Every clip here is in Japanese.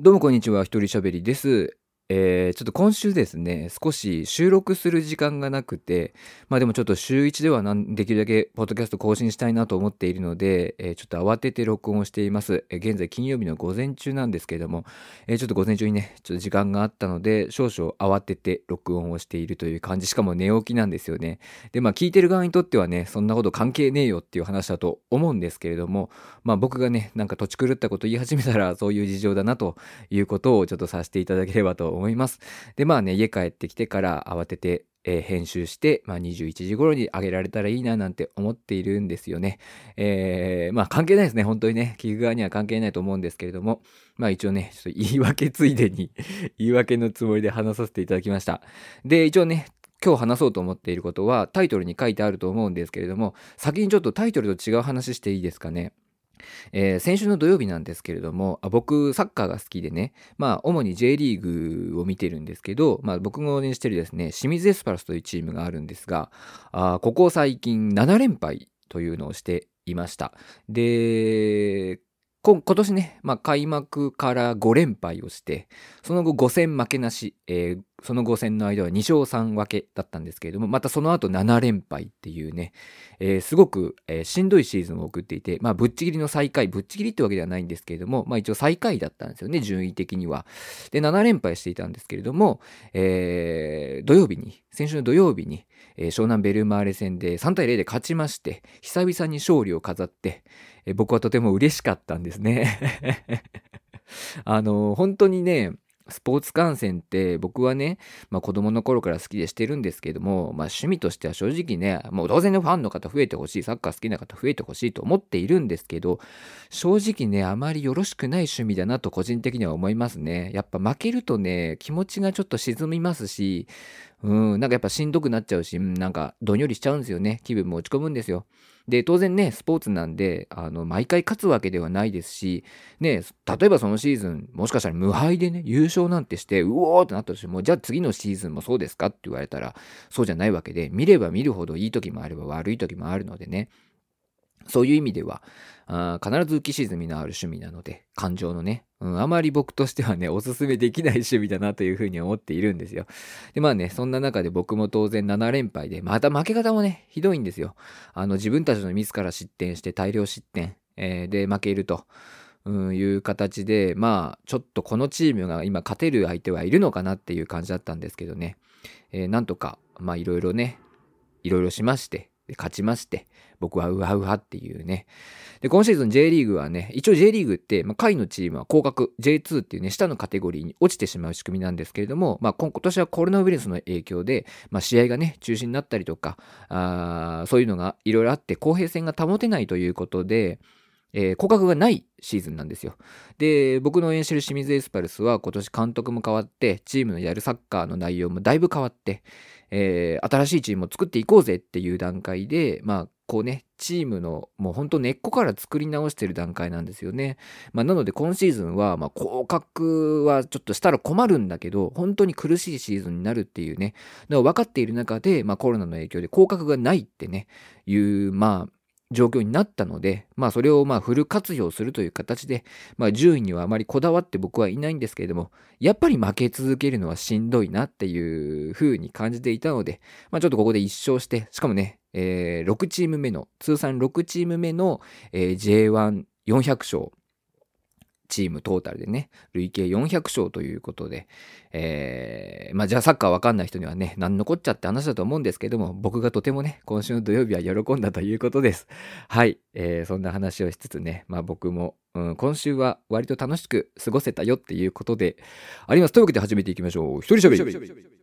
どうもこんにちは、一人喋りです。えー、ちょっと今週ですね、少し収録する時間がなくて、まあでもちょっと週1ではできるだけポッドキャスト更新したいなと思っているので、えー、ちょっと慌てて録音をしています。えー、現在金曜日の午前中なんですけれども、えちょっと午前中にね、ちょっと時間があったので、少々慌てて録音をしているという感じ、しかも寝起きなんですよね。で、まあ聞いてる側にとってはね、そんなこと関係ねえよっていう話だと思うんですけれども、まあ僕がね、なんか土地狂ったこと言い始めたらそういう事情だなということをちょっとさせていただければと思います。思いますで、まあね、家帰ってきてから慌てて、えー、編集して、まあ、21時頃に上げられたらいいななんて思っているんですよね。えー、まあ関係ないですね。本当にね、聞く側には関係ないと思うんですけれども、まあ一応ね、ちょっと言い訳ついでに 言い訳のつもりで話させていただきました。で、一応ね、今日話そうと思っていることはタイトルに書いてあると思うんですけれども、先にちょっとタイトルと違う話していいですかね？えー、先週の土曜日なんですけれどもあ僕サッカーが好きでねまあ主に J リーグを見てるんですけど、まあ、僕が応援してるですね清水エスパルスというチームがあるんですがあここ最近7連敗というのをしていました。で今年ね、まあ、開幕から5連敗をして、その後5戦負けなし、えー、その5戦の間は2勝3分けだったんですけれども、またその後7連敗っていうね、えー、すごく、えー、しんどいシーズンを送っていて、まあ、ぶっちぎりの最下位、ぶっちぎりってわけではないんですけれども、まあ、一応最下位だったんですよね、順位的には。で、7連敗していたんですけれども、えー、土曜日に、先週の土曜日に、え、湘南ベルマーレ戦で3対0で勝ちまして、久々に勝利を飾って、え僕はとても嬉しかったんですね あの、本当にね、スポーツ観戦って僕はね、まあ、子供の頃から好きでしてるんですけども、まあ、趣味としては正直ね、もう当然ねファンの方増えてほしい、サッカー好きな方増えてほしいと思っているんですけど、正直ね、あまりよろしくない趣味だなと個人的には思いますね。やっぱ負けるとね、気持ちがちょっと沈みますし、うん、なんかやっぱしんどくなっちゃうし、なんかどんよりしちゃうんですよね。気分も落ち込むんですよ。で、当然ね、スポーツなんで、あの、毎回勝つわけではないですし、ね、例えばそのシーズン、もしかしたら無敗でね、優勝なんてして、うおーってなったとしても、じゃあ次のシーズンもそうですかって言われたら、そうじゃないわけで、見れば見るほどいい時もあれば悪い時もあるのでね、そういう意味では、あ必ず浮き沈みのある趣味なので、感情のね、うん、あまり僕としてはね、おすすめできない趣味だなというふうに思っているんですよ。で、まあね、そんな中で僕も当然7連敗で、また負け方もね、ひどいんですよ。あの、自分たちのミスから失点して大量失点、えー、で負けると。うん、いう形で、まあ、ちょっとこのチームが今勝てる相手はいるのかなっていう感じだったんですけどね。えー、なんとか、まあいろいろね、いろいろしまして、勝ちまして、僕はウハウハっていうね。で、今シーズン J リーグはね、一応 J リーグって、まあ、下位のチームは降格、J2 っていうね、下のカテゴリーに落ちてしまう仕組みなんですけれども、まあ、今年はコロナウイルスの影響で、まあ、試合がね、中止になったりとか、あそういうのがいろいろあって、公平性が保てないということで、えー、降格がないシーズンなんですよ。で、僕の応援してる清水エスパルスは今年監督も変わって、チームのやるサッカーの内容もだいぶ変わって、えー、新しいチームを作っていこうぜっていう段階で、まあ、こうね、チームのもうほんと根っこから作り直してる段階なんですよね。まあ、なので今シーズンは、まあ、降格はちょっとしたら困るんだけど、本当に苦しいシーズンになるっていうね、の分かっている中で、まあ、コロナの影響で降格がないってね、いう、まあ、状況になったので、まあそれをまあフル活用するという形で、まあ順位にはあまりこだわって僕はいないんですけれども、やっぱり負け続けるのはしんどいなっていう風に感じていたので、まあちょっとここで1勝して、しかもね、えー、6チーム目の、通算6チーム目の、えー、J1400 勝チームトータルでね、累計400勝ということで、えー、まあじゃあサッカーわかんない人にはね、何のこっちゃって話だと思うんですけども、僕がとてもね、今週の土曜日は喜んだということです。はい、えー、そんな話をしつつね、まあ僕も、うん、今週は割と楽しく過ごせたよっていうことであります。というわけで始めていきましょう。一人喋り。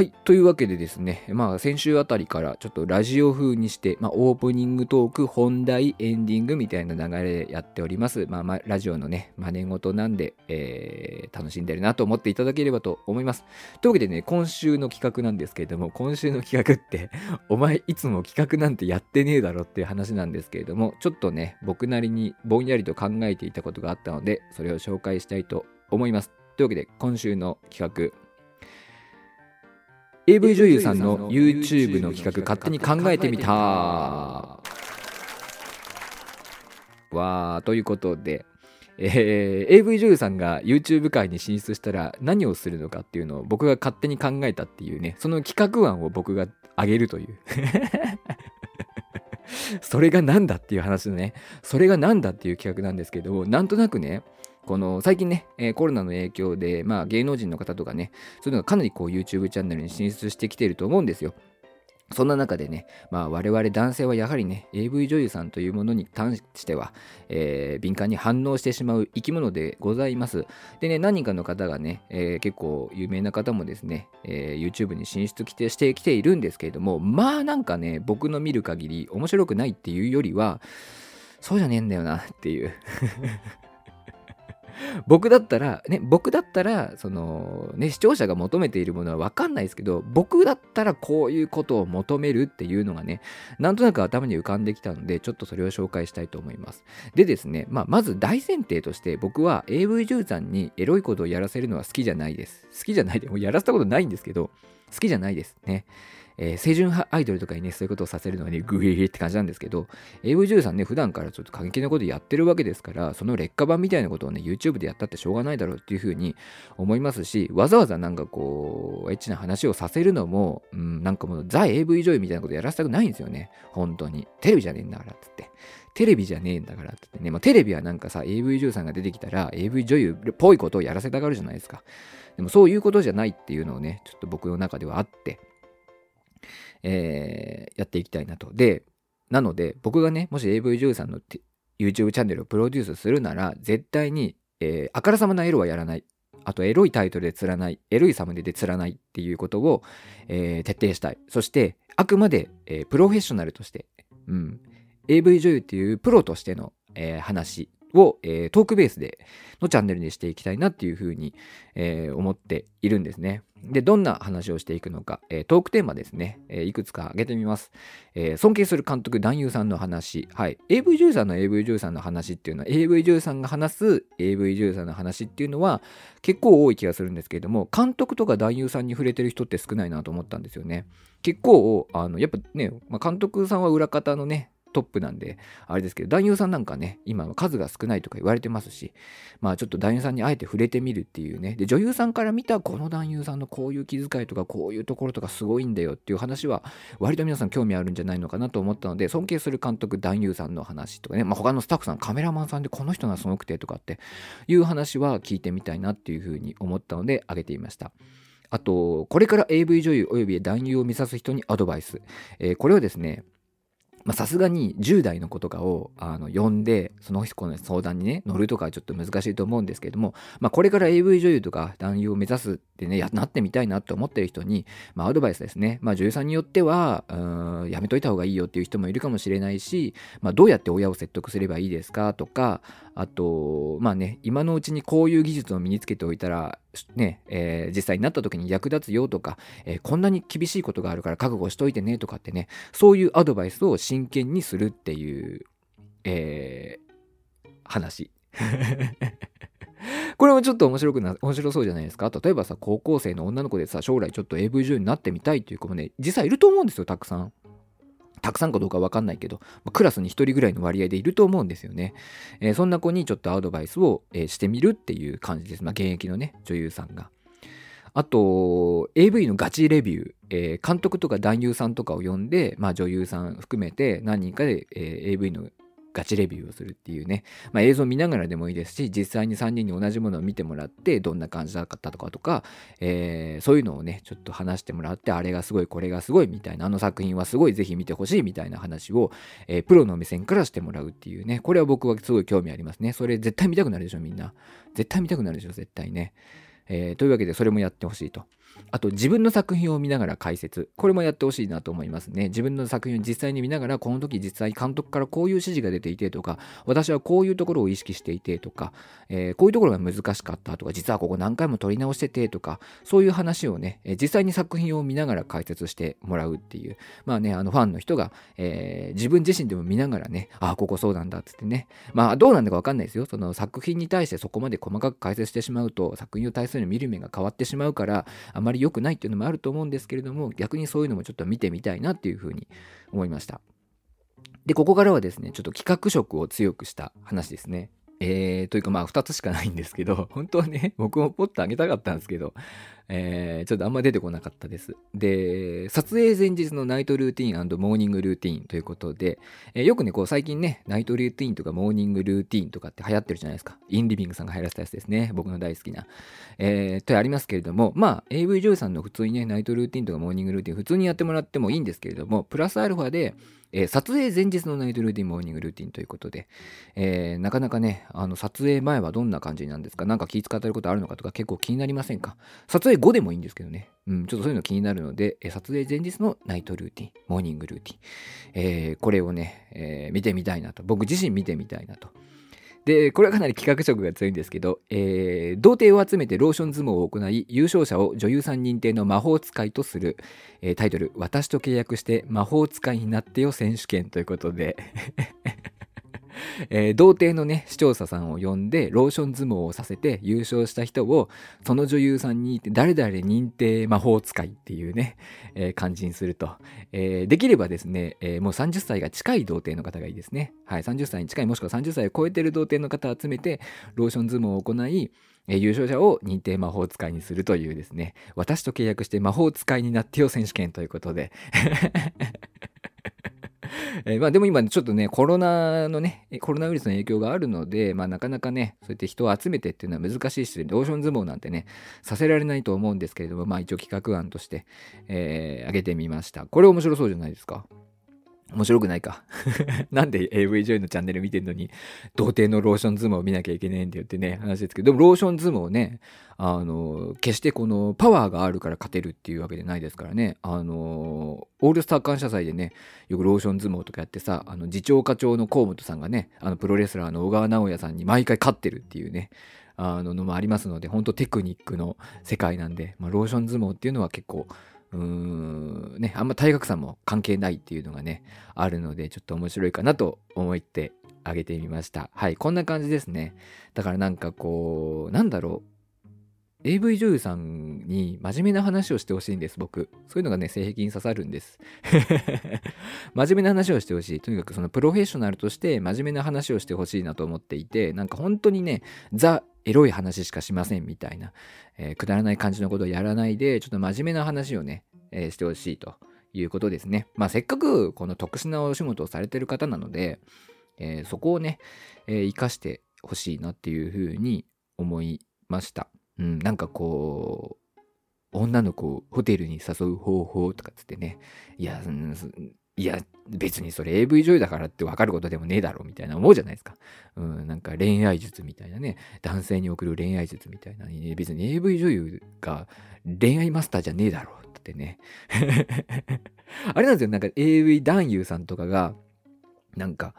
はい。というわけでですね、まあ先週あたりからちょっとラジオ風にして、まあオープニングトーク、本題、エンディングみたいな流れでやっております。まあ、まあ、ラジオのね、真似事なんで、えー、楽しんでるなと思っていただければと思います。というわけでね、今週の企画なんですけれども、今週の企画って、お前いつも企画なんてやってねえだろっていう話なんですけれども、ちょっとね、僕なりにぼんやりと考えていたことがあったので、それを紹介したいと思います。というわけで、今週の企画、AV 女優さんの YouTube の企画勝手に考えてみた。わーということで、えー、AV 女優さんが YouTube 界に進出したら何をするのかっていうのを僕が勝手に考えたっていうねその企画案を僕があげるという。それが何だっていう話ねそれが何だっていう企画なんですけどなんとなくねこの最近ね、えー、コロナの影響で、まあ、芸能人の方とかね、そういうのがかなりこう YouTube チャンネルに進出してきていると思うんですよ。そんな中でね、まあ、我々男性はやはりね、AV 女優さんというものに関しては、えー、敏感に反応してしまう生き物でございます。でね、何人かの方がね、えー、結構有名な方もですね、えー、YouTube に進出してきているんですけれども、まあなんかね、僕の見る限り面白くないっていうよりは、そうじゃねえんだよなっていう 僕だったら、ね、僕だったら、その、ね、視聴者が求めているものはわかんないですけど、僕だったらこういうことを求めるっていうのがね、なんとなく頭に浮かんできたので、ちょっとそれを紹介したいと思います。でですね、まあ、まず大前提として、僕は AV 女優さんにエロいことをやらせるのは好きじゃないです。好きじゃないで、もうやらせたことないんですけど、好きじゃないですね。えー、清純派アイドルとかにね、そういうことをさせるのはね、グイーって感じなんですけど、AV 女優さんね、普段からちょっと過激なことやってるわけですから、その劣化版みたいなことをね、YouTube でやったってしょうがないだろうっていうふうに思いますし、わざわざなんかこう、エッチな話をさせるのも、うん、なんかもう、ザ AV 女優みたいなことやらせたくないんですよね。本当に。テレビじゃねえんだからっつって。テレビじゃねえんだからってってね、まあ、テレビはなんかさ、AV 女優さんが出てきたら、AV 女優っぽいことをやらせたがるじゃないですか。でもそういうことじゃないっていうのをね、ちょっと僕の中ではあって、えー、やっていきたいなと。で、なので、僕がね、もし AV 女優さんの YouTube チャンネルをプロデュースするなら、絶対に、えー、あからさまなエロはやらない。あと、エロいタイトルで釣らない。エロいサムネで釣らないっていうことを、えー、徹底したい。そして、あくまで、えー、プロフェッショナルとして、うん、AV 女優っていうプロとしての、えー、話を、えー、トークベースでのチャンネルにしていきたいなっていうふうに、えー、思っているんですね。で、どんな話をしていくのか、えー、トークテーマですね、えー、いくつか挙げてみます、えー、尊敬する監督、男優さんの話。はい。AV 女優さんの AV 女優さんの話っていうのは、AV 女優さんが話す AV 女優さんの話っていうのは結構多い気がするんですけれども、監督とか男優さんに触れてる人って少ないなと思ったんですよね。結構、あの、やっぱね、まあ、監督さんは裏方のね、トップなんで、あれですけど、男優さんなんかね、今は数が少ないとか言われてますし、まあちょっと男優さんにあえて触れてみるっていうね、で、女優さんから見たこの男優さんのこういう気遣いとか、こういうところとかすごいんだよっていう話は、割と皆さん興味あるんじゃないのかなと思ったので、尊敬する監督、男優さんの話とかね、まあ他のスタッフさん、カメラマンさんでこの人がすごくてとかっていう話は聞いてみたいなっていうふうに思ったので、挙げてみました。あと、これから AV 女優及び男優を目指す人にアドバイス。えー、これはですね、さすがに10代の子とかをあの呼んでその子の相談にね乗るとかはちょっと難しいと思うんですけれども、まあ、これから AV 女優とか男優を目指すってねなってみたいなって思ってる人に、まあ、アドバイスですね、まあ、女優さんによってはうんやめといた方がいいよっていう人もいるかもしれないし、まあ、どうやって親を説得すればいいですかとかあとまあね今のうちにこういう技術を身につけておいたらね、えー、実際になった時に役立つよとか、えー、こんなに厳しいことがあるから覚悟しといてねとかってね、そういうアドバイスを真剣にするっていう、えー、話。これもちょっと面白くな、面白そうじゃないですか？例えばさ、高校生の女の子でさ、将来ちょっと AV 女優になってみたいっていう子もね、実際いると思うんですよ、たくさん。たくさんかどうかわかんないけど、クラスに1人ぐらいの割合でいると思うんですよね。えー、そんな子にちょっとアドバイスを、えー、してみるっていう感じです。まあ、現役のね、女優さんが。あと、AV のガチレビュー、えー、監督とか男優さんとかを呼んで、まあ、女優さん含めて何人かで、えー、AV のガチレビューをするっていうね、まあ、映像見ながらでもいいですし実際に3人に同じものを見てもらってどんな感じだったとかとか、えー、そういうのをねちょっと話してもらってあれがすごいこれがすごいみたいなあの作品はすごいぜひ見てほしいみたいな話を、えー、プロの目線からしてもらうっていうね。これは僕はすごい興味ありますね。それ絶対見たくなるでしょみんな。絶対見たくなるでしょ絶対ね、えー、というわけでそれもやってほしいとあと自分の作品を見ながら解説。これもやってほしいなと思いますね。自分の作品を実際に見ながら、この時実際監督からこういう指示が出ていてとか、私はこういうところを意識していてとか、えー、こういうところが難しかったとか、実はここ何回も撮り直しててとか、そういう話をね、えー、実際に作品を見ながら解説してもらうっていう。まあね、あのファンの人が、えー、自分自身でも見ながらね、ああ、ここそうなんだっつってね。まあどうなんだかわかんないですよ。その作品に対してそこまで細かく解説してしまうと、作品を対する見る目が変わってしまうから、あまり良くないっていうのもあると思うんですけれども逆にそういうのもちょっと見てみたいなっていうふうに思いました。でここからはですねちょっと企画色を強くした話ですね。えー、というかまあ2つしかないんですけど、本当はね、僕もポッとあげたかったんですけど、えー、ちょっとあんま出てこなかったです。で、撮影前日のナイトルーティンモーニングルーティンということで、えー、よくね、こう最近ね、ナイトルーティンとかモーニングルーティンとかって流行ってるじゃないですか。インリビングさんが流行らせたやつですね。僕の大好きな。えー、とありますけれども、まあ、AV 女優さんの普通にね、ナイトルーティンとかモーニングルーティン普通にやってもらってもいいんですけれども、プラスアルファで、えー、撮影前日のナイトルーティン、モーニングルーティンということで、えー、なかなかね、あの、撮影前はどんな感じなんですか？なんか気遣ってることあるのかとか結構気になりませんか？撮影後でもいいんですけどね。うん、ちょっとそういうの気になるので、え、撮影前日のナイトルーティン、モーニングルーティン、えこれをね、え見てみたいなと。僕自身見てみたいなと。で、これはかなり企画色が強いんですけど、えー、童貞を集めてローション相撲を行い、優勝者を女優さん認定の魔法使いとする、えー、タイトル、私と契約して魔法使いになってよ選手権ということでえー、童貞のね、視聴者さんを呼んで、ローション相撲をさせて優勝した人を、その女優さんに、誰々認定魔法使いっていうね、えー、感じにすると。えー、できればですね、えー、もう30歳が近い童貞の方がいいですね。はい、30歳に近い、もしくは30歳を超えてる童貞の方を集めて、ローション相撲を行い、え優勝者を認定魔法使いにするというですね、私と契約して魔法使いになってよ選手権ということで えー、まあでも今ちょっとね、コロナのね、コロナウイルスの影響があるので、まあなかなかね、そうやって人を集めてっていうのは難しいし、ローション相撲なんてね、させられないと思うんですけれども、まあ一応企画案として、えー、挙げてみました。これ面白そうじゃないですか？面白くないか。なんで AV 女優のチャンネル見てんのに、童貞のローション相撲を見なきゃいけねえんだよってね、話ですけど、でもローション相撲ね、あの、決してこのパワーがあるから勝てるっていうわけでないですからね、あの、オールスター感謝祭でね、よくローション相撲とかやってさ、あの、次長課長の河本さんがね、あの、プロレスラーの小川直也さんに毎回勝ってるっていうね、あののもありますので、本当テクニックの世界なんで、まあ、ローション相撲っていうのは結構、うーん、ね、あんま体格差も関係ないっていうのがね、あるので、ちょっと面白いかなと思ってあげてみました。はい、こんな感じですね。だからなんかこう、なんだろう。AV 女優さんに真面目な話をしてほしいんです、僕。そういうのがね、性癖に刺さるんです。真面目な話をしてほしい。とにかくそのプロフェッショナルとして真面目な話をしてほしいなと思っていて、なんか本当にね、ザ・エロい話しかしませんみたいな、えー、くだらない感じのことをやらないで、ちょっと真面目な話をね、えー、してほしいということですね。まあせっかくこの特殊なお仕事をされてる方なので、えー、そこをね、えー、活かしてほしいなっていうふうに思いました。うん、なんかこう、女の子をホテルに誘う方法とかつってね、いや、いや、別にそれ AV 女優だからって分かることでもねえだろみたいな思うじゃないですか。うん、なんか恋愛術みたいなね、男性に送る恋愛術みたいな、別に AV 女優が恋愛マスターじゃねえだろってね。あれなんですよ、なんか AV 男優さんとかが、なんか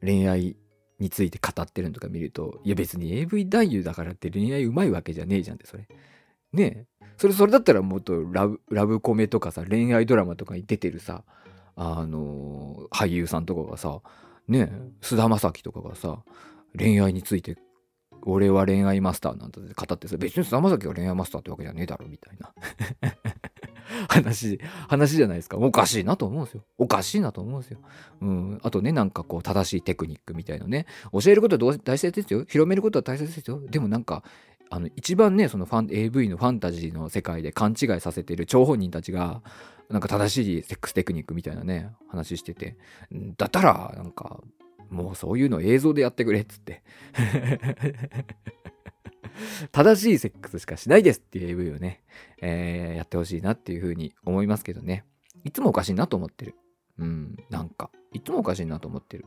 恋愛について語ってるのとか見ると、いや別に AV 男優だからって恋愛うまいわけじゃねえじゃんって、それ。ねえ。それ、それだったらもっとラブ、ラブコメとかさ、恋愛ドラマとかに出てるさ、あの俳優さんとかがさねえ菅田将暉とかがさ恋愛について俺は恋愛マスターなんだって語ってさ別に菅田将暉が恋愛マスターってわけじゃねえだろみたいな 話話じゃないですか。おかしいなと思うんですよ。おかしいなと思うんですよ、うん、あとねなんかこう正しいテクニックみたいなね。教えることは大切ですよ。広めることは大切ですよ。でもなんかあの一番ねそのファン AV のファンタジーの世界で勘違いさせてる張本人たちがなんか正しいセックステクニックみたいなね話してて。だったらなんかもうそういうの映像でやってくれっつって。正しいセックスしかしないですっていう AV をね、えー、やってほしいなっていうふうに思いますけどね。いつもおかしいなと思ってる。うんなんか。いつもおかしいなと思ってる。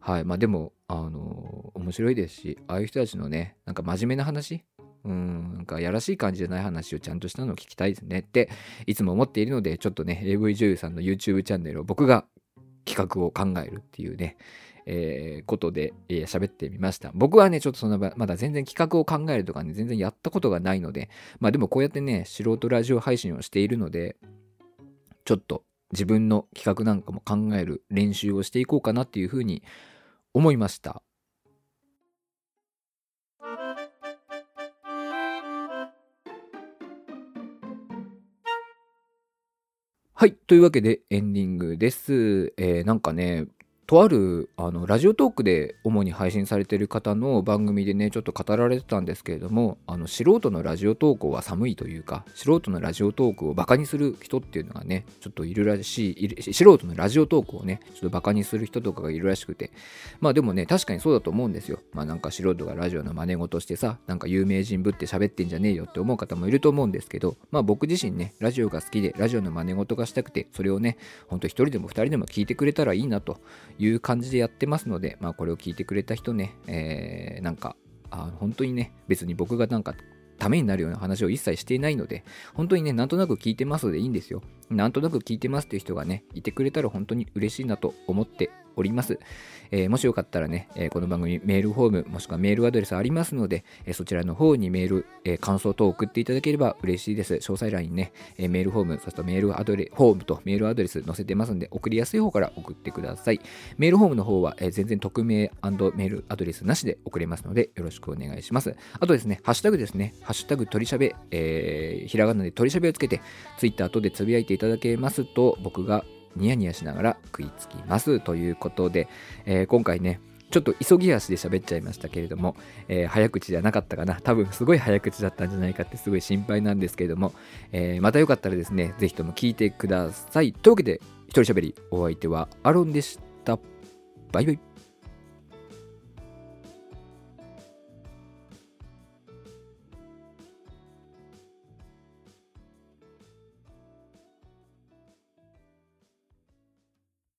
はい。まあでも、あのー、面白いですし、ああいう人たちのね、なんか真面目な話、うん、なんかやらしい感じじゃない話をちゃんとしたのを聞きたいですね。って、いつも思っているので、ちょっとね、AV 女優さんの YouTube チャンネルを僕が企画を考えるっていうね、えー、ことで喋、えー、ってみました。僕はね、ちょっとそのまだ全然企画を考えるとかね、全然やったことがないので、まあでもこうやってね、素人ラジオ配信をしているので、ちょっと自分の企画なんかも考える練習をしていこうかなっていうふうに思いました。はい。というわけでエンディングです。えーなんかね、とあるあのラジオトークで主に配信されてる方の番組でねちょっと語られてたんですけれどもあの素人のラジオトークは寒いというか素人のラジオトークをバカにする人っていうのがねちょっといるらしい素人のラジオトークをねちょっとバカにする人とかがいるらしくて。まあでもね確かにそうだと思うんですよ。まあなんか素人がラジオの真似事してさなんか有名人ぶって喋ってんじゃねえよって思う方もいると思うんですけどまあ僕自身ねラジオが好きでラジオの真似事がしたくてそれをねほんと一人でも二人でも聞いてくれたらいいなという感じでやってますので、まあ、これを聞いてくれた人ね、えーなんかあ本当にね別に僕がなんかためになるような話を一切していないので本当にねなんとなく聞いてますのでいいんですよ。なんとなく聞いてますっていう人がねいてくれたら本当に嬉しいなと思っております、えーもしよかったらね、えーこの番組メールフォームもしくはメールアドレスありますので、えーそちらの方にメール、え感想等を送っていただければ嬉しいです。詳細欄にね、えメールフォームそしてメールアドレフォームとメールアドレス載せてますんで送りやすい方から送ってください。メールフォームの方は、え全然匿名メールアドレスなしで送れますのでよろしくお願いします。あとですねハッシュタグですね。ハッシュタグ取りしゃべ、えひらがなで取りしゃべをつけてツイッター等でつぶやいていただけますと僕がニヤニヤしながら食いつきますということで、えー今回ねちょっと急ぎ足で喋っちゃいましたけれども、えー早口じゃなかったかな。多分すごい早口だったんじゃないかってすごい心配なんですけれども、えーまたよかったらですね是非とも聞いてください。というわけで一人喋りお相手はアロンでした。バイバイ。